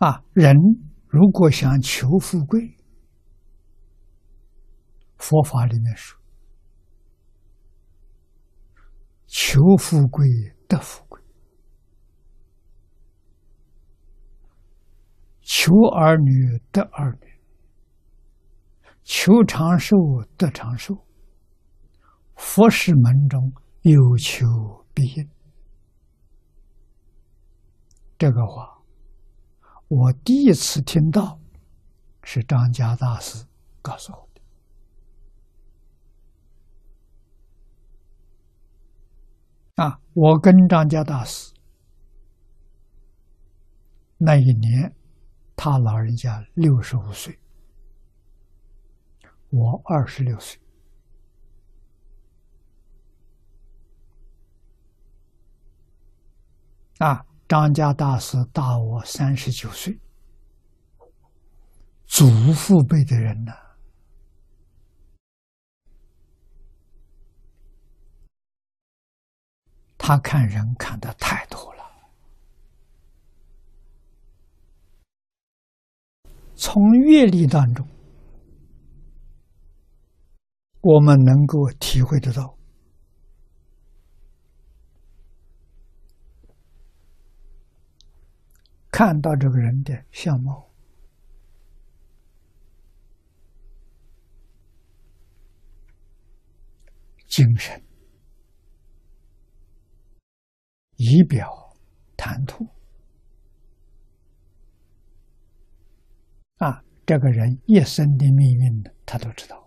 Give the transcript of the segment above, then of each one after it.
啊，人如果想求富贵，佛法里面说，求富贵得富贵，求儿女得儿女，求长寿得长寿。佛事门中有求必应，这个话。我第一次听到，是张家大师告诉我的。啊，我跟张家大师那一年，他老人家六十五岁，我二十六岁。啊。张家大师大我三十九岁，祖父辈的人呢，他看人看的太多了。从阅历当中，我们能够体会得到。看到这个人的相貌，精神、仪表、谈吐，啊，这个人一生的命运呢，他都知道。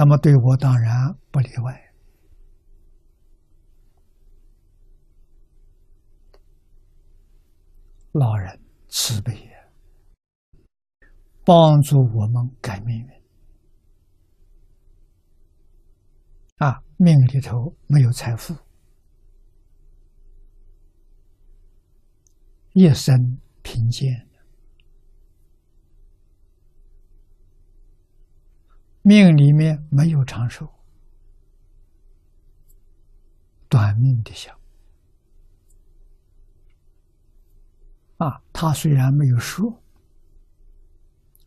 那么对我当然不例外。老人慈悲，帮助我们改命运。啊，命里头没有财富，一生贫贱。命里面没有长寿，短命的相。啊，他虽然没有说，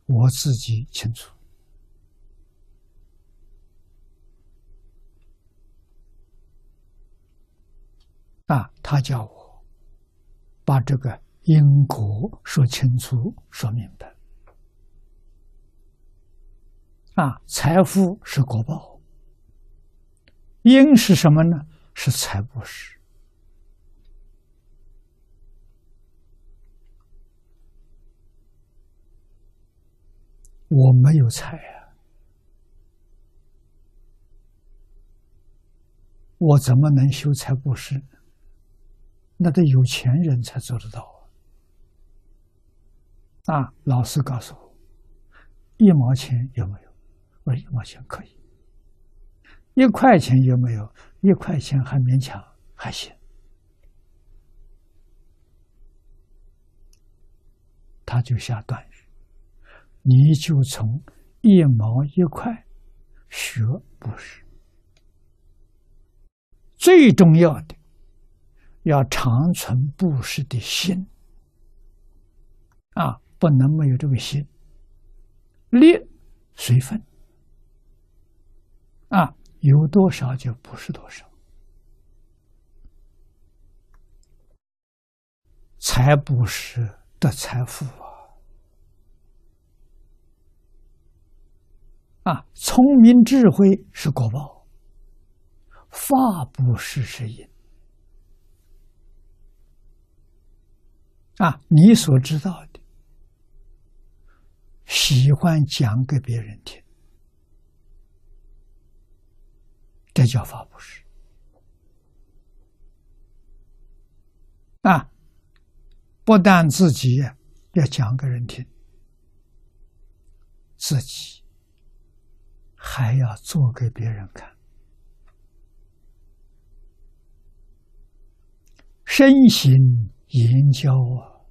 我自己清楚。啊，他叫我把这个因果说清楚、说明白。啊，财富是果报，因是什么呢？是财布施。我没有财呀，我怎么能修财布施？那得有钱人才做得到啊！啊，老师告诉我，一毛钱有没有？我一毛钱可以，一块钱有没有？一块钱还勉强还行。他就下断语，你就从一毛一块学布施。最重要的，要长存布施的心啊，不能没有这个心。力随分。啊，有多少就不是多少。财不是的财富啊！啊，聪明智慧是果报，法不是是因。啊，你所知道的，喜欢讲给别人听。这叫法布施啊！不但自己要讲给人听，自己还要做给别人看，身心言教啊，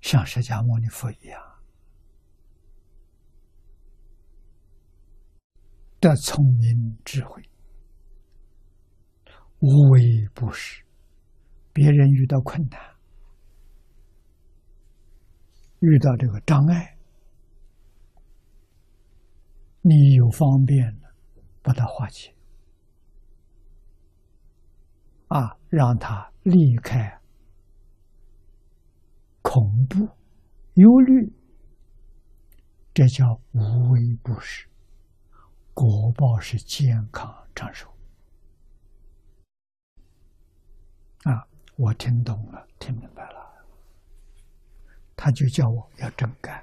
像释迦牟尼佛一样。的聪明智慧，无微不至。别人遇到困难，遇到这个障碍，你有方便了，把它化解，啊，让他离开恐怖、忧虑，这叫无微不至。果报是健康长寿啊！我听懂了，听明白了，他就叫我要真干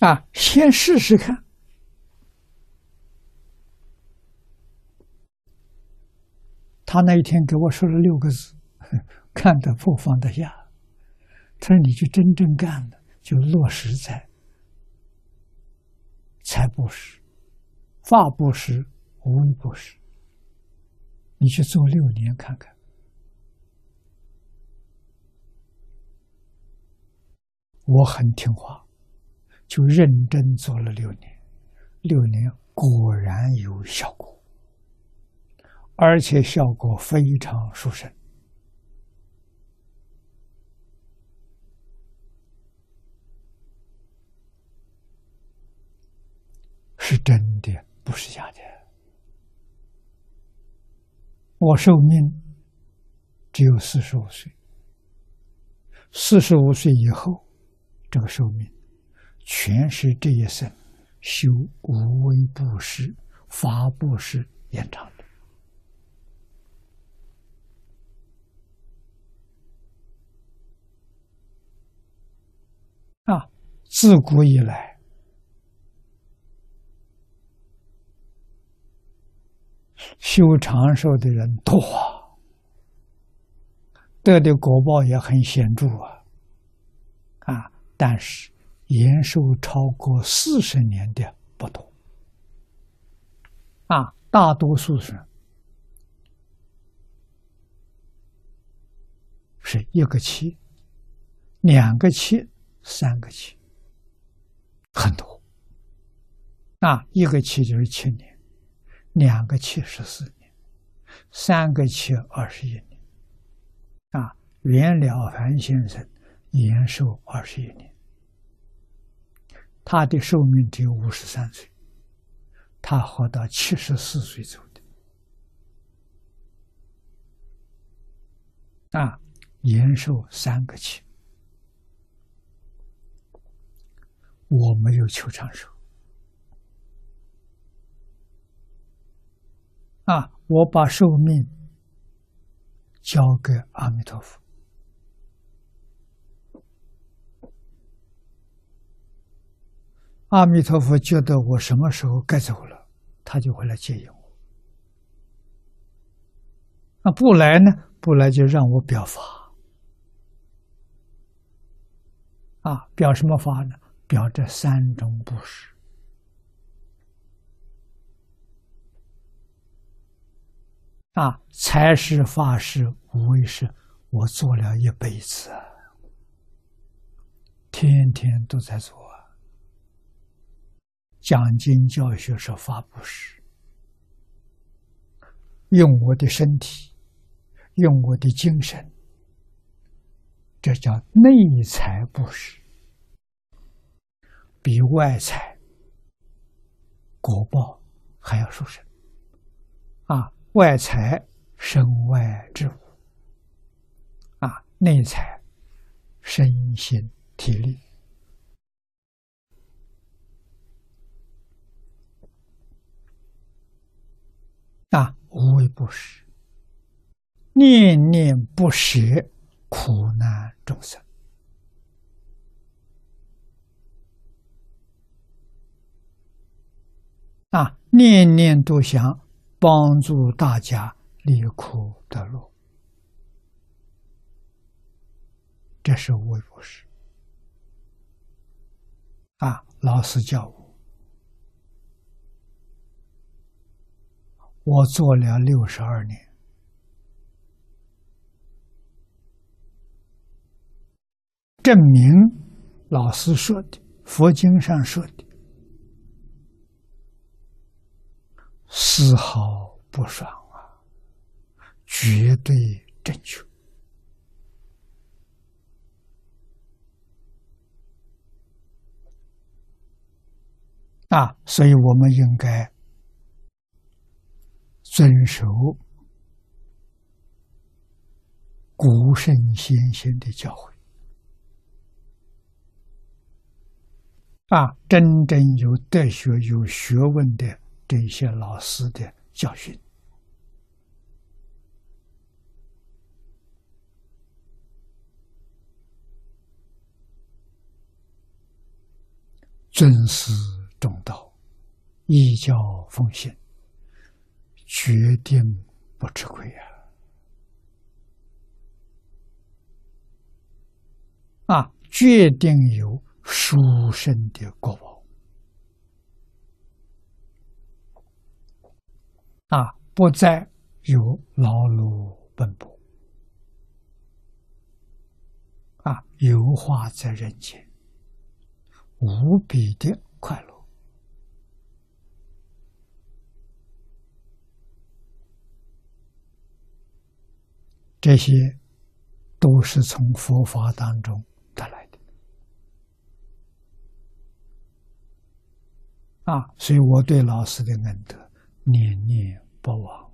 啊！先试试看。他那一天给我说了六个字：看得破，放得下。他说：“你就真正干了。”就落实在财布施、法布施、无为布施。你去做六年看看，我很听话，就认真做了六年，六年果然有效果，而且效果非常殊胜。是真的，不是假的。我寿命只有四十五岁，四十五岁以后，这个寿命全是这一生修无为布施、法布施延长的。啊，自古以来。修长寿的人多，得的果报也很显著啊！啊，但是延寿超过四十年的不多，啊，大多数是是一个七、两个七、三个七，很多，啊，一个七就是七年。两个七十四年，三个七二十一年，啊，袁了凡先生延寿二十一年，他的寿命只有五十三岁，他活到七十四岁走的，啊，延寿三个七，我没有求长寿。啊！我把寿命交给阿弥陀佛，阿弥陀佛觉得我什么时候该走了，他就会来接引我。那不来呢？不来就让我表法。啊，表什么法呢？表这三种布施。啊，财是法师无畏是，我做了一辈子，天天都在做。讲经教学是法布施，用我的身体，用我的精神，这叫内财布施，比外财果报还要殊胜啊。外财身外之物，啊，内财身心体力，啊，无为不施，念念不舍苦难众生，啊，念念都想。帮助大家离苦得乐，这是无不施啊！老师教我，我做了六十二年，证明老师说的，佛经上说的，丝毫不爽啊，绝对正确啊！所以我们应该遵守古圣先贤的教诲。啊，真正有德学、有学问的这些老师的教训，尊师重道，依教奉献，决定不吃亏呀！啊，决定有。殊胜的国宝啊，不再有劳碌奔波啊，油画在人间，无比的快乐。这些都是从佛法当中得来的。啊，所以我对老师的恩德念念不忘。